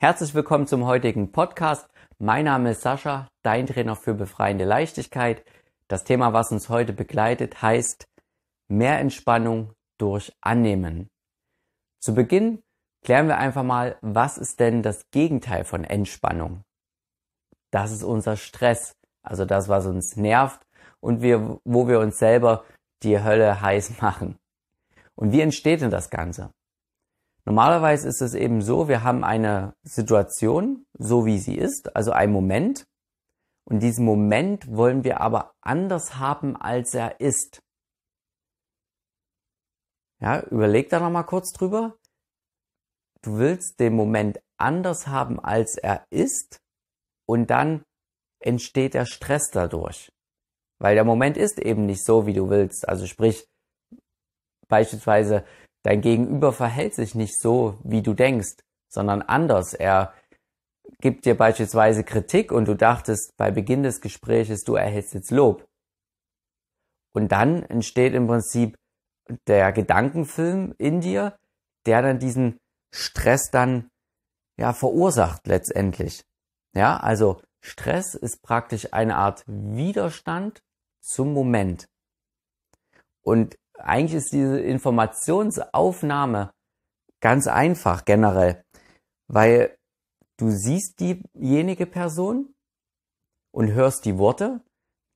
Herzlich willkommen zum heutigen Podcast. Mein Name ist Sascha, dein Trainer für befreiende Leichtigkeit. Das Thema, was uns heute begleitet, heißt mehr Entspannung durch Annehmen. Zu Beginn klären wir einfach mal, was ist denn das Gegenteil von Entspannung? Das ist unser Stress, also das, was uns nervt und wir, wo wir uns selber die Hölle heiß machen. Und wie entsteht denn das Ganze? Normalerweise ist es eben so, wir haben eine Situation, so wie sie ist, also ein Moment. Und diesen Moment wollen wir aber anders haben, als er ist. Ja, überleg da nochmal kurz drüber. Du willst den Moment anders haben, als er ist. Und dann entsteht der Stress dadurch. Weil der Moment ist eben nicht so, wie du willst. Also sprich, beispielsweise dein Gegenüber verhält sich nicht so, wie du denkst, sondern anders. Er gibt dir beispielsweise Kritik und du dachtest bei Beginn des Gespräches, du erhältst jetzt Lob. Und dann entsteht im Prinzip der Gedankenfilm in dir, der dann diesen Stress dann ja verursacht letztendlich. Ja, also Stress ist praktisch eine Art Widerstand zum Moment. Und eigentlich ist diese Informationsaufnahme ganz einfach generell, weil du siehst diejenige Person und hörst die Worte,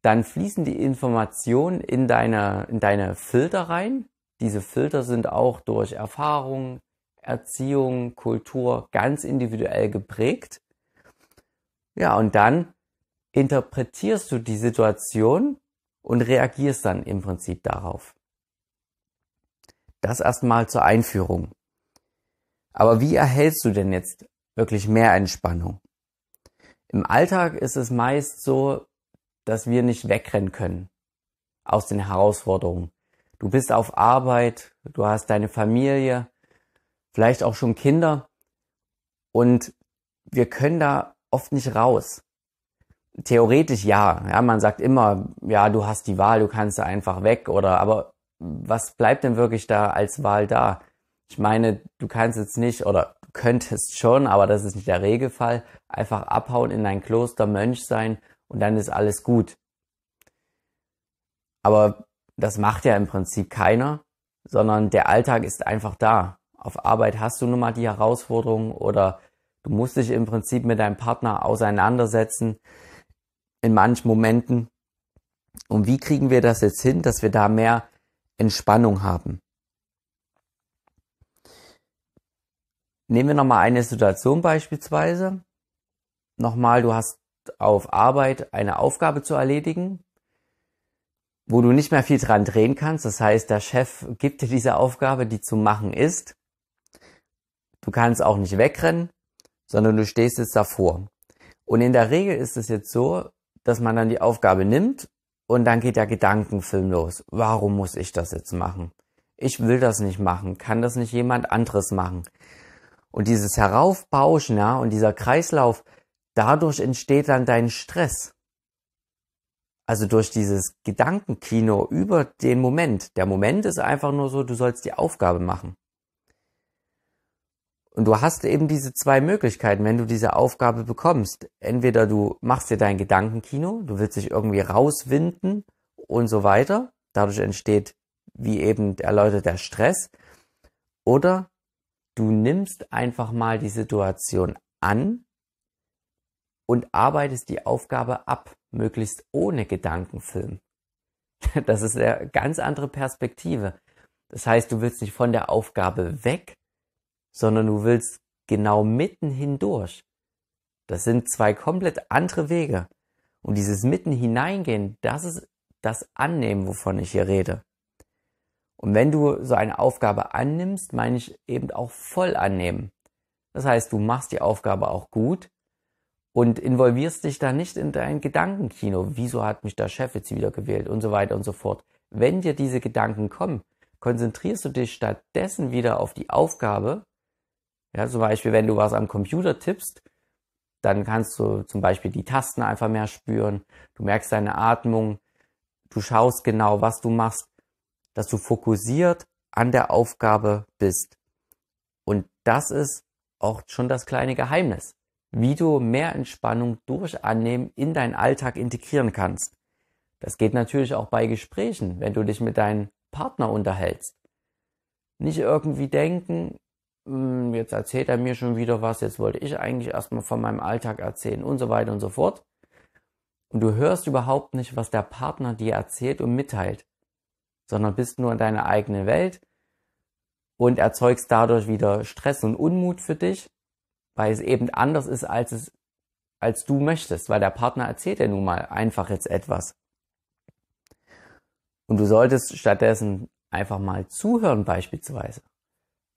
dann fließen die Informationen in deine, in deine Filter rein. Diese Filter sind auch durch Erfahrung, Erziehung, Kultur ganz individuell geprägt. Ja, und dann interpretierst du die Situation und reagierst dann im Prinzip darauf. Das erstmal zur Einführung. Aber wie erhältst du denn jetzt wirklich mehr Entspannung? Im Alltag ist es meist so, dass wir nicht wegrennen können aus den Herausforderungen. Du bist auf Arbeit, du hast deine Familie, vielleicht auch schon Kinder und wir können da oft nicht raus. Theoretisch ja, ja, man sagt immer, ja, du hast die Wahl, du kannst einfach weg oder aber was bleibt denn wirklich da als Wahl da? Ich meine, du kannst jetzt nicht oder könntest schon, aber das ist nicht der Regelfall, einfach abhauen in ein Kloster, Mönch sein und dann ist alles gut. Aber das macht ja im Prinzip keiner, sondern der Alltag ist einfach da. Auf Arbeit hast du nun mal die Herausforderungen oder du musst dich im Prinzip mit deinem Partner auseinandersetzen in manchen Momenten. Und wie kriegen wir das jetzt hin, dass wir da mehr Entspannung haben. Nehmen wir nochmal eine Situation beispielsweise. Nochmal, du hast auf Arbeit eine Aufgabe zu erledigen, wo du nicht mehr viel dran drehen kannst. Das heißt, der Chef gibt dir diese Aufgabe, die zu machen ist. Du kannst auch nicht wegrennen, sondern du stehst jetzt davor. Und in der Regel ist es jetzt so, dass man dann die Aufgabe nimmt und dann geht der Gedankenfilm los. Warum muss ich das jetzt machen? Ich will das nicht machen. Kann das nicht jemand anderes machen? Und dieses Heraufbauschen, ja, und dieser Kreislauf, dadurch entsteht dann dein Stress. Also durch dieses Gedankenkino über den Moment. Der Moment ist einfach nur so, du sollst die Aufgabe machen. Und du hast eben diese zwei Möglichkeiten, wenn du diese Aufgabe bekommst. Entweder du machst dir dein Gedankenkino, du willst dich irgendwie rauswinden und so weiter. Dadurch entsteht, wie eben erläutert, der Stress. Oder du nimmst einfach mal die Situation an und arbeitest die Aufgabe ab, möglichst ohne Gedankenfilm. Das ist eine ganz andere Perspektive. Das heißt, du willst nicht von der Aufgabe weg, sondern du willst genau mitten hindurch. Das sind zwei komplett andere Wege. Und dieses mitten hineingehen, das ist das Annehmen, wovon ich hier rede. Und wenn du so eine Aufgabe annimmst, meine ich eben auch voll annehmen. Das heißt, du machst die Aufgabe auch gut und involvierst dich da nicht in dein Gedankenkino. Wieso hat mich der Chef jetzt wieder gewählt und so weiter und so fort. Wenn dir diese Gedanken kommen, konzentrierst du dich stattdessen wieder auf die Aufgabe ja, zum Beispiel, wenn du was am Computer tippst, dann kannst du zum Beispiel die Tasten einfach mehr spüren. Du merkst deine Atmung. Du schaust genau, was du machst, dass du fokussiert an der Aufgabe bist. Und das ist auch schon das kleine Geheimnis, wie du mehr Entspannung durch Annehmen in deinen Alltag integrieren kannst. Das geht natürlich auch bei Gesprächen, wenn du dich mit deinem Partner unterhältst. Nicht irgendwie denken, jetzt erzählt er mir schon wieder was, jetzt wollte ich eigentlich erstmal von meinem Alltag erzählen und so weiter und so fort. Und du hörst überhaupt nicht, was der Partner dir erzählt und mitteilt, sondern bist nur in deiner eigenen Welt und erzeugst dadurch wieder Stress und Unmut für dich, weil es eben anders ist, als es, als du möchtest, weil der Partner erzählt ja nun mal einfach jetzt etwas. Und du solltest stattdessen einfach mal zuhören beispielsweise.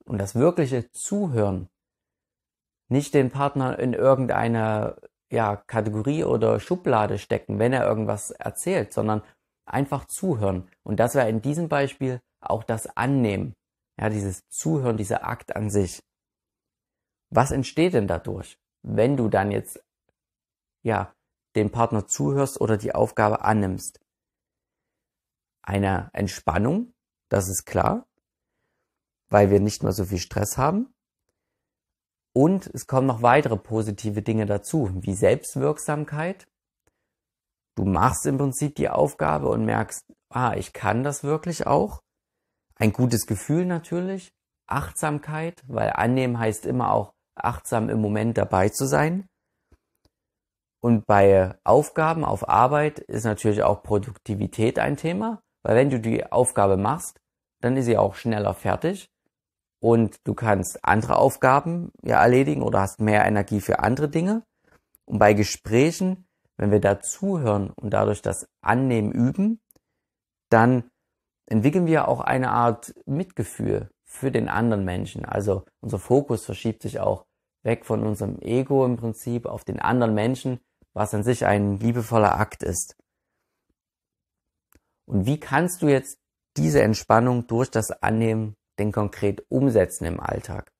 Und das wirkliche Zuhören. Nicht den Partner in irgendeine ja, Kategorie oder Schublade stecken, wenn er irgendwas erzählt, sondern einfach zuhören. Und das wäre in diesem Beispiel auch das Annehmen. Ja, dieses Zuhören, dieser Akt an sich. Was entsteht denn dadurch, wenn du dann jetzt, ja, dem Partner zuhörst oder die Aufgabe annimmst? Eine Entspannung, das ist klar, weil wir nicht mehr so viel Stress haben. Und es kommen noch weitere positive Dinge dazu, wie Selbstwirksamkeit. Du machst im Prinzip die Aufgabe und merkst, ah, ich kann das wirklich auch. Ein gutes Gefühl natürlich, Achtsamkeit, weil annehmen heißt immer auch achtsam im Moment dabei zu sein. Und bei Aufgaben auf Arbeit ist natürlich auch Produktivität ein Thema, weil wenn du die Aufgabe machst, dann ist sie auch schneller fertig und du kannst andere Aufgaben ja erledigen oder hast mehr Energie für andere Dinge. Und bei Gesprächen, wenn wir da zuhören und dadurch das Annehmen üben, dann entwickeln wir auch eine Art Mitgefühl für den anderen Menschen. Also unser Fokus verschiebt sich auch weg von unserem Ego im Prinzip auf den anderen Menschen, was an sich ein liebevoller Akt ist. Und wie kannst du jetzt diese Entspannung durch das Annehmen denn konkret umsetzen im Alltag?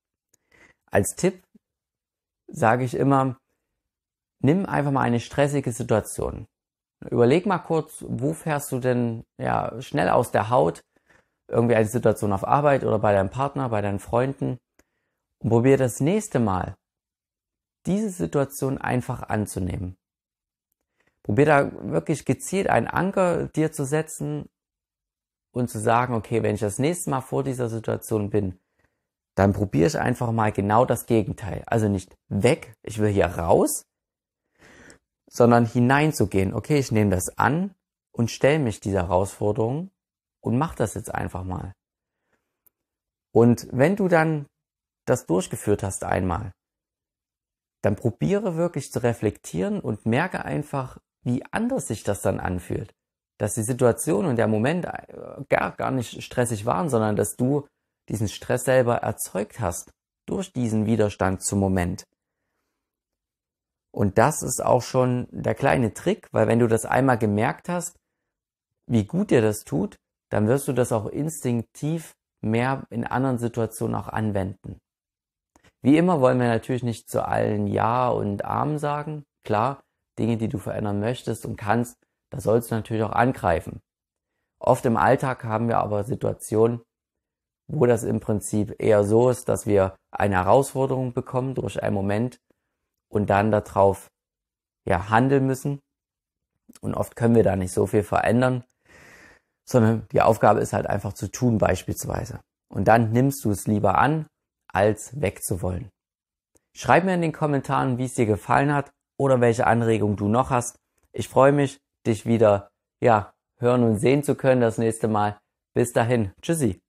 Als Tipp sage ich immer, nimm einfach mal eine stressige Situation. Überleg mal kurz, wo fährst du denn ja schnell aus der Haut? Irgendwie eine Situation auf Arbeit oder bei deinem Partner, bei deinen Freunden. Und probier das nächste Mal, diese Situation einfach anzunehmen. Probier da wirklich gezielt einen Anker dir zu setzen und zu sagen, okay, wenn ich das nächste Mal vor dieser Situation bin, dann probiere ich einfach mal genau das Gegenteil. Also nicht weg, ich will hier raus, sondern hineinzugehen. Okay, ich nehme das an und stelle mich dieser Herausforderung und mach das jetzt einfach mal. Und wenn du dann das durchgeführt hast einmal, dann probiere wirklich zu reflektieren und merke einfach, wie anders sich das dann anfühlt. Dass die Situation und der Moment äh, gar, gar nicht stressig waren, sondern dass du diesen Stress selber erzeugt hast durch diesen Widerstand zum Moment. Und das ist auch schon der kleine Trick, weil wenn du das einmal gemerkt hast, wie gut dir das tut, dann wirst du das auch instinktiv mehr in anderen Situationen auch anwenden. Wie immer wollen wir natürlich nicht zu allen Ja und Arm sagen. Klar, Dinge, die du verändern möchtest und kannst, da sollst du natürlich auch angreifen. Oft im Alltag haben wir aber Situationen, wo das im Prinzip eher so ist, dass wir eine Herausforderung bekommen durch einen Moment, und dann darauf ja, handeln müssen. Und oft können wir da nicht so viel verändern, sondern die Aufgabe ist halt einfach zu tun beispielsweise. Und dann nimmst du es lieber an, als wegzuwollen. Schreib mir in den Kommentaren, wie es dir gefallen hat oder welche Anregungen du noch hast. Ich freue mich, dich wieder, ja, hören und sehen zu können das nächste Mal. Bis dahin. Tschüssi.